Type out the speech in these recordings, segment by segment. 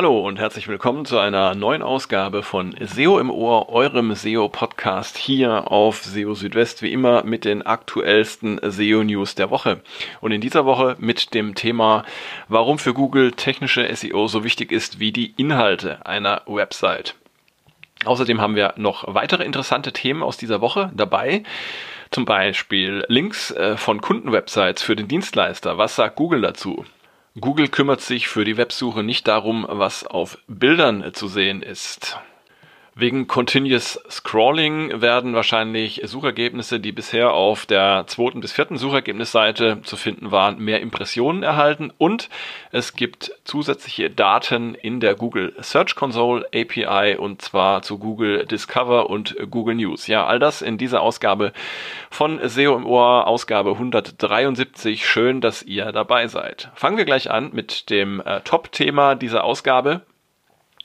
Hallo und herzlich willkommen zu einer neuen Ausgabe von SEO im Ohr, eurem SEO-Podcast hier auf SEO Südwest, wie immer mit den aktuellsten SEO-News der Woche. Und in dieser Woche mit dem Thema, warum für Google technische SEO so wichtig ist wie die Inhalte einer Website. Außerdem haben wir noch weitere interessante Themen aus dieser Woche dabei. Zum Beispiel Links äh, von Kundenwebsites für den Dienstleister. Was sagt Google dazu? Google kümmert sich für die Websuche nicht darum, was auf Bildern zu sehen ist. Wegen Continuous Scrolling werden wahrscheinlich Suchergebnisse, die bisher auf der zweiten bis vierten Suchergebnisseite zu finden waren, mehr Impressionen erhalten und es gibt zusätzliche Daten in der Google Search Console API und zwar zu Google Discover und Google News. Ja, all das in dieser Ausgabe von SEO im Ohr, Ausgabe 173. Schön, dass ihr dabei seid. Fangen wir gleich an mit dem äh, Top-Thema dieser Ausgabe.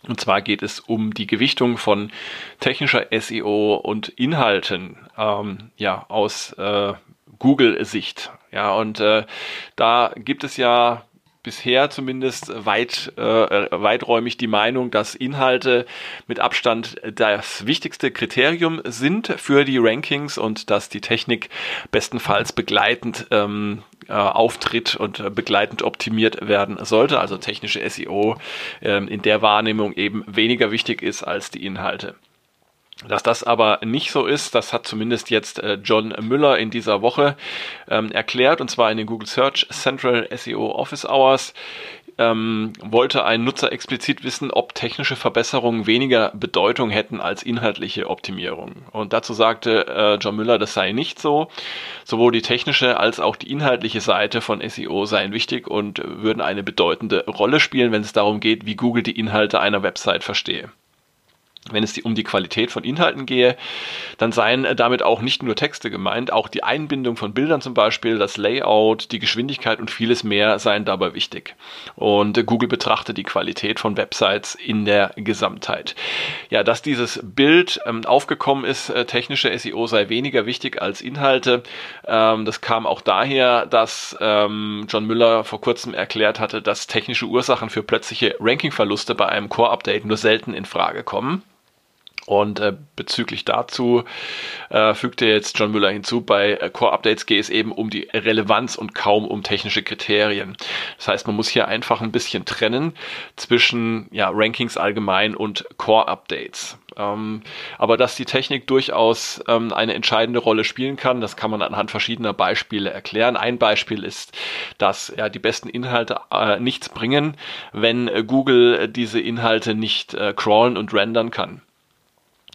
Und zwar geht es um die Gewichtung von technischer SEO und Inhalten, ähm, ja, aus äh, Google-Sicht. Ja, und äh, da gibt es ja bisher zumindest weit, äh, weiträumig die Meinung, dass Inhalte mit Abstand das wichtigste Kriterium sind für die Rankings und dass die Technik bestenfalls begleitend ähm, äh, auftritt und begleitend optimiert werden sollte. Also technische SEO äh, in der Wahrnehmung eben weniger wichtig ist als die Inhalte. Dass das aber nicht so ist, das hat zumindest jetzt äh, John Müller in dieser Woche ähm, erklärt, und zwar in den Google Search Central SEO Office Hours. Ähm, wollte ein Nutzer explizit wissen, ob technische Verbesserungen weniger Bedeutung hätten als inhaltliche Optimierung. Und dazu sagte äh, John Müller, das sei nicht so. Sowohl die technische als auch die inhaltliche Seite von SEO seien wichtig und würden eine bedeutende Rolle spielen, wenn es darum geht, wie Google die Inhalte einer Website verstehe. Wenn es um die Qualität von Inhalten gehe, dann seien damit auch nicht nur Texte gemeint, auch die Einbindung von Bildern zum Beispiel, das Layout, die Geschwindigkeit und vieles mehr seien dabei wichtig. Und Google betrachtet die Qualität von Websites in der Gesamtheit. Ja, dass dieses Bild ähm, aufgekommen ist, äh, technische SEO sei weniger wichtig als Inhalte, ähm, das kam auch daher, dass ähm, John Müller vor kurzem erklärt hatte, dass technische Ursachen für plötzliche Rankingverluste bei einem Core-Update nur selten in Frage kommen. Und äh, bezüglich dazu äh, fügte jetzt John Müller hinzu, bei äh, Core-Updates geht es eben um die Relevanz und kaum um technische Kriterien. Das heißt, man muss hier einfach ein bisschen trennen zwischen ja, Rankings allgemein und Core-Updates. Ähm, aber dass die Technik durchaus ähm, eine entscheidende Rolle spielen kann, das kann man anhand verschiedener Beispiele erklären. Ein Beispiel ist, dass ja, die besten Inhalte äh, nichts bringen, wenn äh, Google diese Inhalte nicht äh, crawlen und rendern kann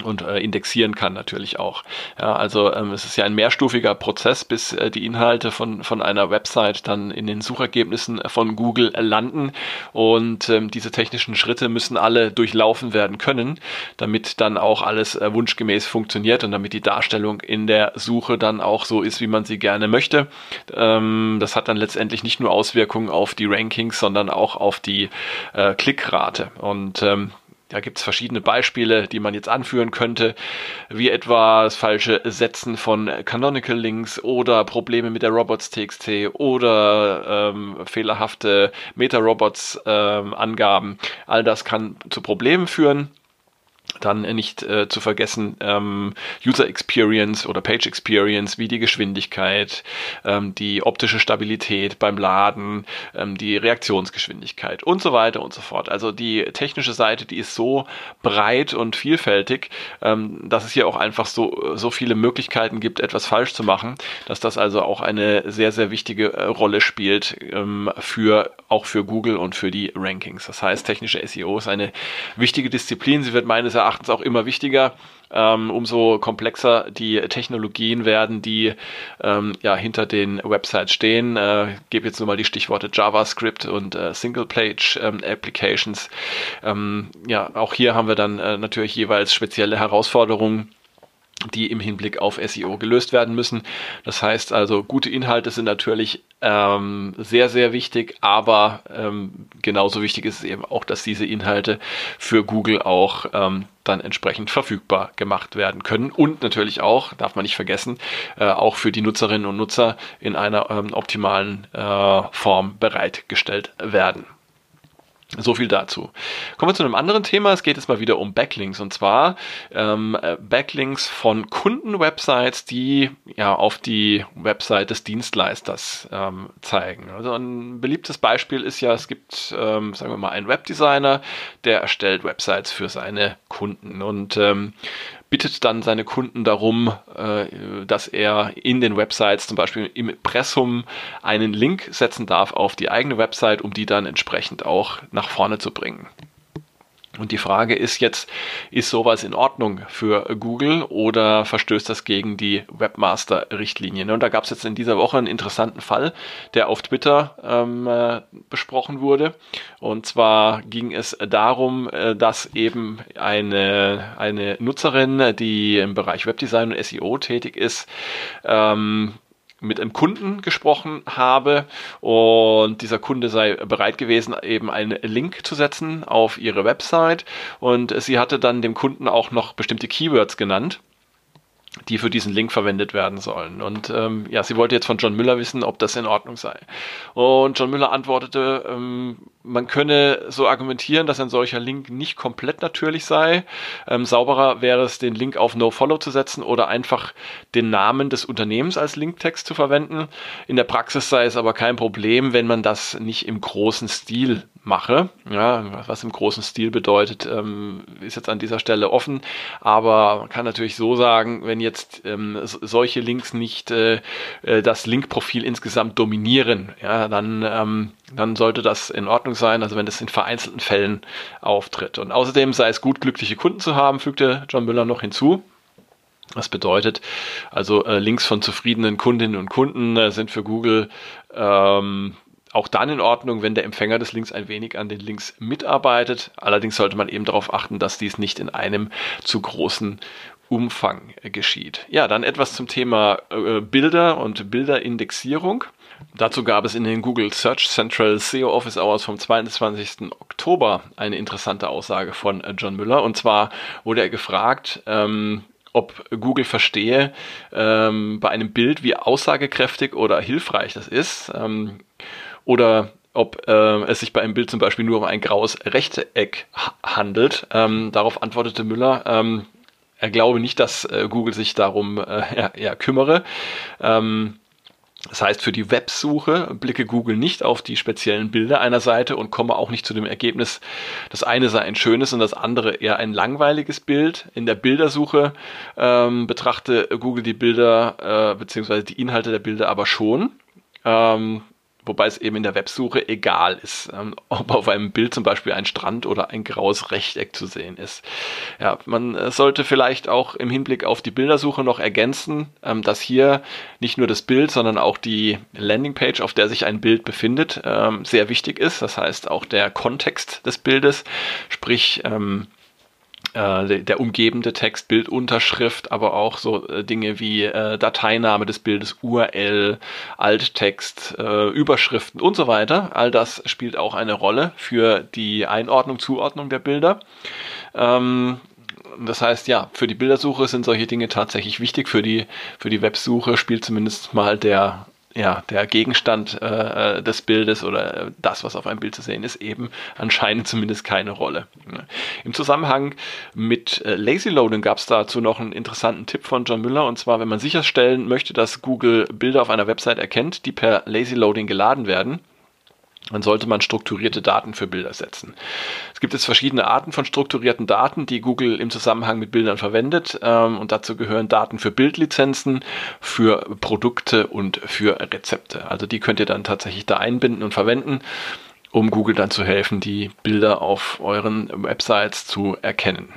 und äh, indexieren kann natürlich auch. Ja, also ähm, es ist ja ein mehrstufiger Prozess, bis äh, die Inhalte von, von einer Website dann in den Suchergebnissen von Google landen und ähm, diese technischen Schritte müssen alle durchlaufen werden können, damit dann auch alles äh, wunschgemäß funktioniert und damit die Darstellung in der Suche dann auch so ist, wie man sie gerne möchte. Ähm, das hat dann letztendlich nicht nur Auswirkungen auf die Rankings, sondern auch auf die äh, Klickrate und ähm, da gibt es verschiedene Beispiele, die man jetzt anführen könnte, wie etwa das falsche Setzen von Canonical Links oder Probleme mit der Robots.txt oder ähm, fehlerhafte Meta-Robots-Angaben. Ähm, All das kann zu Problemen führen dann nicht äh, zu vergessen ähm, User Experience oder Page Experience, wie die Geschwindigkeit, ähm, die optische Stabilität beim Laden, ähm, die Reaktionsgeschwindigkeit und so weiter und so fort. Also die technische Seite, die ist so breit und vielfältig, ähm, dass es hier auch einfach so, so viele Möglichkeiten gibt, etwas falsch zu machen, dass das also auch eine sehr, sehr wichtige äh, Rolle spielt ähm, für auch für Google und für die Rankings. Das heißt, technische SEO ist eine wichtige Disziplin. Sie wird meines Erachtens auch immer wichtiger. Ähm, umso komplexer die Technologien werden, die ähm, ja hinter den Websites stehen. Äh, gebe jetzt nur mal die Stichworte JavaScript und äh, Single-Page ähm. Ähm, ja, auch hier haben wir dann äh, natürlich jeweils spezielle Herausforderungen die im Hinblick auf SEO gelöst werden müssen. Das heißt also, gute Inhalte sind natürlich ähm, sehr, sehr wichtig, aber ähm, genauso wichtig ist es eben auch, dass diese Inhalte für Google auch ähm, dann entsprechend verfügbar gemacht werden können und natürlich auch, darf man nicht vergessen, äh, auch für die Nutzerinnen und Nutzer in einer ähm, optimalen äh, Form bereitgestellt werden. So viel dazu. Kommen wir zu einem anderen Thema. Es geht jetzt mal wieder um Backlinks und zwar ähm, äh, Backlinks von Kundenwebsites, die ja auf die Website des Dienstleisters ähm, zeigen. Also ein beliebtes Beispiel ist ja, es gibt, ähm, sagen wir mal, einen Webdesigner, der erstellt Websites für seine Kunden und ähm, bittet dann seine Kunden darum, äh, dass er in den Websites, zum Beispiel im Impressum, einen Link setzen darf auf die eigene Website, um die dann entsprechend auch nach vorne zu bringen. Und die Frage ist jetzt, ist sowas in Ordnung für Google oder verstößt das gegen die Webmaster-Richtlinien? Und da gab es jetzt in dieser Woche einen interessanten Fall, der auf Twitter ähm, äh, besprochen wurde. Und zwar ging es darum, äh, dass eben eine, eine Nutzerin, die im Bereich Webdesign und SEO tätig ist, ähm, mit einem Kunden gesprochen habe und dieser Kunde sei bereit gewesen, eben einen Link zu setzen auf ihre Website und sie hatte dann dem Kunden auch noch bestimmte Keywords genannt die für diesen Link verwendet werden sollen. Und ähm, ja, sie wollte jetzt von John Müller wissen, ob das in Ordnung sei. Und John Müller antwortete, ähm, man könne so argumentieren, dass ein solcher Link nicht komplett natürlich sei. Ähm, sauberer wäre es, den Link auf NoFollow zu setzen oder einfach den Namen des Unternehmens als Linktext zu verwenden. In der Praxis sei es aber kein Problem, wenn man das nicht im großen Stil mache. Ja, was im großen Stil bedeutet, ähm, ist jetzt an dieser Stelle offen. Aber man kann natürlich so sagen, wenn jetzt ähm, solche Links nicht äh, äh, das Linkprofil insgesamt dominieren, ja, dann, ähm, dann sollte das in Ordnung sein. Also wenn das in vereinzelten Fällen auftritt. Und außerdem sei es gut, glückliche Kunden zu haben, fügte John Müller noch hinzu. Das bedeutet also äh, Links von zufriedenen Kundinnen und Kunden äh, sind für Google ähm, auch dann in Ordnung, wenn der Empfänger des Links ein wenig an den Links mitarbeitet. Allerdings sollte man eben darauf achten, dass dies nicht in einem zu großen Umfang geschieht. Ja, dann etwas zum Thema äh, Bilder und Bilderindexierung. Dazu gab es in den Google Search Central SEO Office Hours vom 22. Oktober eine interessante Aussage von äh, John Müller. Und zwar wurde er gefragt, ähm, ob Google verstehe ähm, bei einem Bild, wie aussagekräftig oder hilfreich das ist. Ähm, oder ob äh, es sich bei einem Bild zum Beispiel nur um ein graues Rechteck handelt. Ähm, darauf antwortete Müller, ähm, er glaube nicht, dass äh, Google sich darum äh, ja, ja, kümmere. Ähm, das heißt, für die Websuche blicke Google nicht auf die speziellen Bilder einer Seite und komme auch nicht zu dem Ergebnis, das eine sei ein schönes und das andere eher ein langweiliges Bild. In der Bildersuche ähm, betrachte Google die Bilder äh, bzw. die Inhalte der Bilder aber schon. Ähm, wobei es eben in der Websuche egal ist, ähm, ob auf einem Bild zum Beispiel ein Strand oder ein graues Rechteck zu sehen ist. Ja, man äh, sollte vielleicht auch im Hinblick auf die Bildersuche noch ergänzen, ähm, dass hier nicht nur das Bild, sondern auch die Landingpage, auf der sich ein Bild befindet, ähm, sehr wichtig ist. Das heißt auch der Kontext des Bildes, sprich ähm, äh, der umgebende Text, Bildunterschrift, aber auch so äh, Dinge wie äh, Dateiname des Bildes, URL, Alttext, äh, Überschriften und so weiter. All das spielt auch eine Rolle für die Einordnung, Zuordnung der Bilder. Ähm, das heißt, ja, für die Bildersuche sind solche Dinge tatsächlich wichtig. Für die, für die Websuche spielt zumindest mal der ja, der Gegenstand äh, äh, des Bildes oder das, was auf einem Bild zu sehen ist, eben anscheinend zumindest keine Rolle. Im Zusammenhang mit äh, Lazy Loading gab es dazu noch einen interessanten Tipp von John Müller und zwar, wenn man sicherstellen möchte, dass Google Bilder auf einer Website erkennt, die per Lazy Loading geladen werden, dann sollte man strukturierte Daten für Bilder setzen. Es gibt jetzt verschiedene Arten von strukturierten Daten, die Google im Zusammenhang mit Bildern verwendet. Ähm, und dazu gehören Daten für Bildlizenzen, für Produkte und für Rezepte. Also die könnt ihr dann tatsächlich da einbinden und verwenden, um Google dann zu helfen, die Bilder auf euren Websites zu erkennen.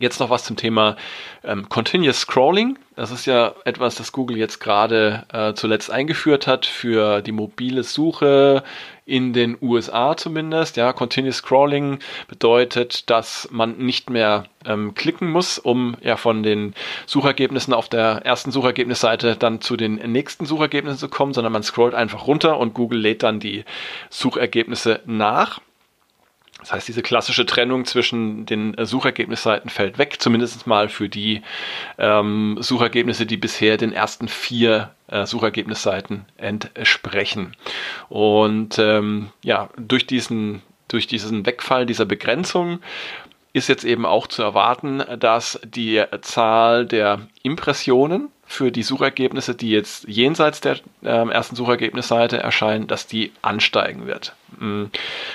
Jetzt noch was zum Thema ähm, Continuous Scrolling. Das ist ja etwas, das Google jetzt gerade äh, zuletzt eingeführt hat für die mobile Suche in den USA zumindest. Ja, Continuous Scrolling bedeutet, dass man nicht mehr ähm, klicken muss, um ja von den Suchergebnissen auf der ersten Suchergebnisseite dann zu den nächsten Suchergebnissen zu kommen, sondern man scrollt einfach runter und Google lädt dann die Suchergebnisse nach. Das heißt, diese klassische Trennung zwischen den äh, Suchergebnisseiten fällt weg, zumindest mal für die ähm, Suchergebnisse, die bisher den ersten vier äh, Suchergebnisseiten entsprechen. Und ähm, ja, durch diesen durch diesen Wegfall dieser Begrenzung ist jetzt eben auch zu erwarten, dass die Zahl der Impressionen für die Suchergebnisse, die jetzt jenseits der äh, ersten Suchergebnisseite erscheinen, dass die ansteigen wird. Mm.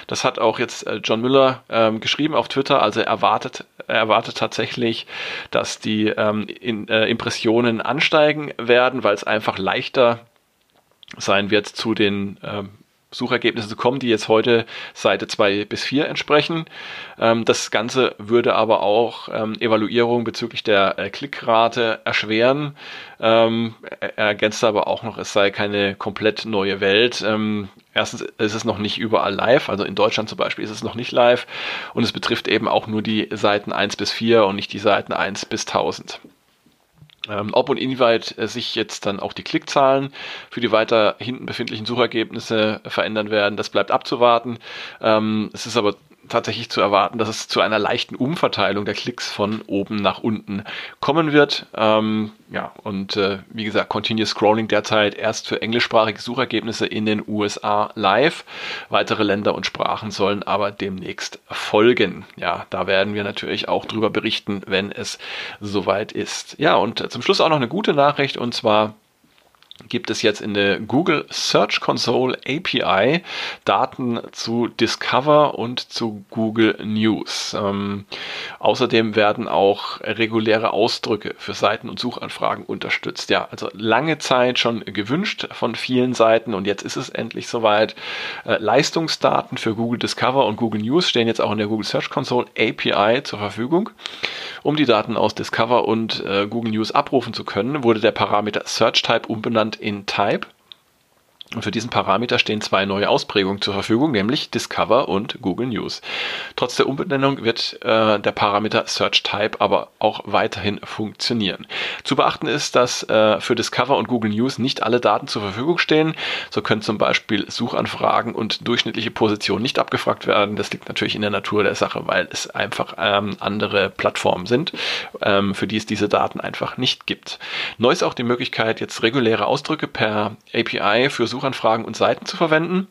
Das hat auch jetzt äh, John Müller ähm, geschrieben auf Twitter. Also er erwartet, er erwartet tatsächlich, dass die ähm, in, äh, Impressionen ansteigen werden, weil es einfach leichter sein wird, zu den ähm, Suchergebnisse zu kommen, die jetzt heute Seite 2 bis 4 entsprechen. Ähm, das Ganze würde aber auch ähm, Evaluierung bezüglich der äh, Klickrate erschweren. Ähm, er ergänzt aber auch noch, es sei keine komplett neue Welt. Erstens ist es noch nicht überall live, also in Deutschland zum Beispiel ist es noch nicht live und es betrifft eben auch nur die Seiten 1 bis 4 und nicht die Seiten 1 bis 1000. Ähm, ob und inwieweit äh, sich jetzt dann auch die Klickzahlen für die weiter hinten befindlichen Suchergebnisse verändern werden, das bleibt abzuwarten. Ähm, es ist aber tatsächlich zu erwarten, dass es zu einer leichten Umverteilung der Klicks von oben nach unten kommen wird. Ähm, ja, und äh, wie gesagt, Continuous Scrolling derzeit erst für englischsprachige Suchergebnisse in den USA live. Weitere Länder und Sprachen sollen aber demnächst folgen. Ja, da werden wir natürlich auch drüber berichten, wenn es soweit ist. Ja, und zum Schluss auch noch eine gute Nachricht und zwar gibt es jetzt in der Google Search Console API Daten zu Discover und zu Google News. Ähm, außerdem werden auch reguläre Ausdrücke für Seiten und Suchanfragen unterstützt. Ja, also lange Zeit schon gewünscht von vielen Seiten und jetzt ist es endlich soweit. Äh, Leistungsdaten für Google Discover und Google News stehen jetzt auch in der Google Search Console API zur Verfügung. Um die Daten aus Discover und äh, Google News abrufen zu können, wurde der Parameter Search Type umbenannt in Type und für diesen Parameter stehen zwei neue Ausprägungen zur Verfügung, nämlich Discover und Google News. Trotz der Umbenennung wird äh, der Parameter Search Type aber auch weiterhin funktionieren. Zu beachten ist, dass äh, für Discover und Google News nicht alle Daten zur Verfügung stehen. So können zum Beispiel Suchanfragen und durchschnittliche Positionen nicht abgefragt werden. Das liegt natürlich in der Natur der Sache, weil es einfach ähm, andere Plattformen sind, ähm, für die es diese Daten einfach nicht gibt. Neu ist auch die Möglichkeit, jetzt reguläre Ausdrücke per API für Suchanfragen und Seiten zu verwenden.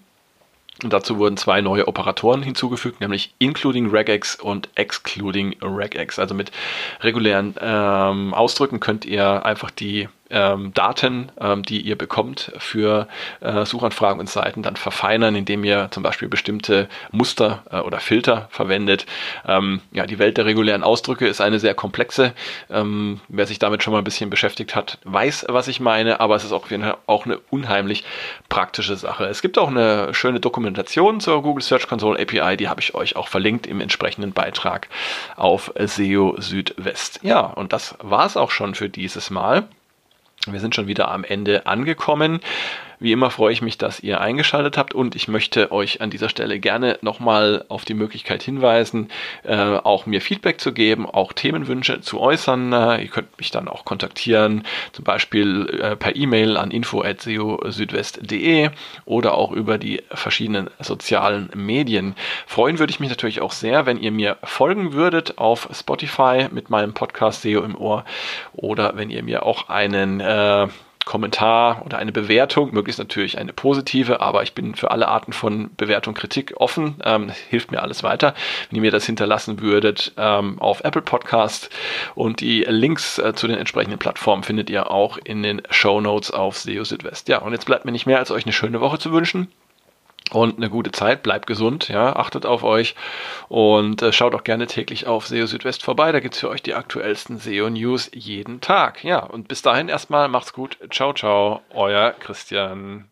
Und dazu wurden zwei neue Operatoren hinzugefügt, nämlich including regex und excluding regex. Also mit regulären ähm, Ausdrücken könnt ihr einfach die ähm, Daten, ähm, die ihr bekommt für äh, Suchanfragen und Seiten, dann verfeinern, indem ihr zum Beispiel bestimmte Muster äh, oder Filter verwendet. Ähm, ja, die Welt der regulären Ausdrücke ist eine sehr komplexe. Ähm, wer sich damit schon mal ein bisschen beschäftigt hat, weiß, was ich meine, aber es ist auch, auch eine unheimlich praktische Sache. Es gibt auch eine schöne Dokumentation zur Google Search Console API, die habe ich euch auch verlinkt im entsprechenden Beitrag auf SEO Südwest. Ja, und das war es auch schon für dieses Mal. Wir sind schon wieder am Ende angekommen. Wie immer freue ich mich, dass ihr eingeschaltet habt und ich möchte euch an dieser Stelle gerne nochmal auf die Möglichkeit hinweisen, äh, auch mir Feedback zu geben, auch Themenwünsche zu äußern. Äh, ihr könnt mich dann auch kontaktieren, zum Beispiel äh, per E-Mail an info.seo-südwest.de oder auch über die verschiedenen sozialen Medien. Freuen würde ich mich natürlich auch sehr, wenn ihr mir folgen würdet auf Spotify mit meinem Podcast SEO im Ohr oder wenn ihr mir auch einen äh, Kommentar oder eine Bewertung, möglichst natürlich eine positive, aber ich bin für alle Arten von Bewertung, Kritik offen. Ähm, hilft mir alles weiter. Wenn ihr mir das hinterlassen würdet ähm, auf Apple Podcast und die Links äh, zu den entsprechenden Plattformen findet ihr auch in den Show Notes auf SEO Südwest. Ja, und jetzt bleibt mir nicht mehr, als euch eine schöne Woche zu wünschen und eine gute Zeit. Bleibt gesund, ja, achtet auf euch und äh, schaut auch gerne täglich auf SEO Südwest vorbei. Da gibt es für euch die aktuellsten SEO News jeden Tag. Ja, und bis dahin erstmal macht's gut. Ciao, ciao, euer Christian.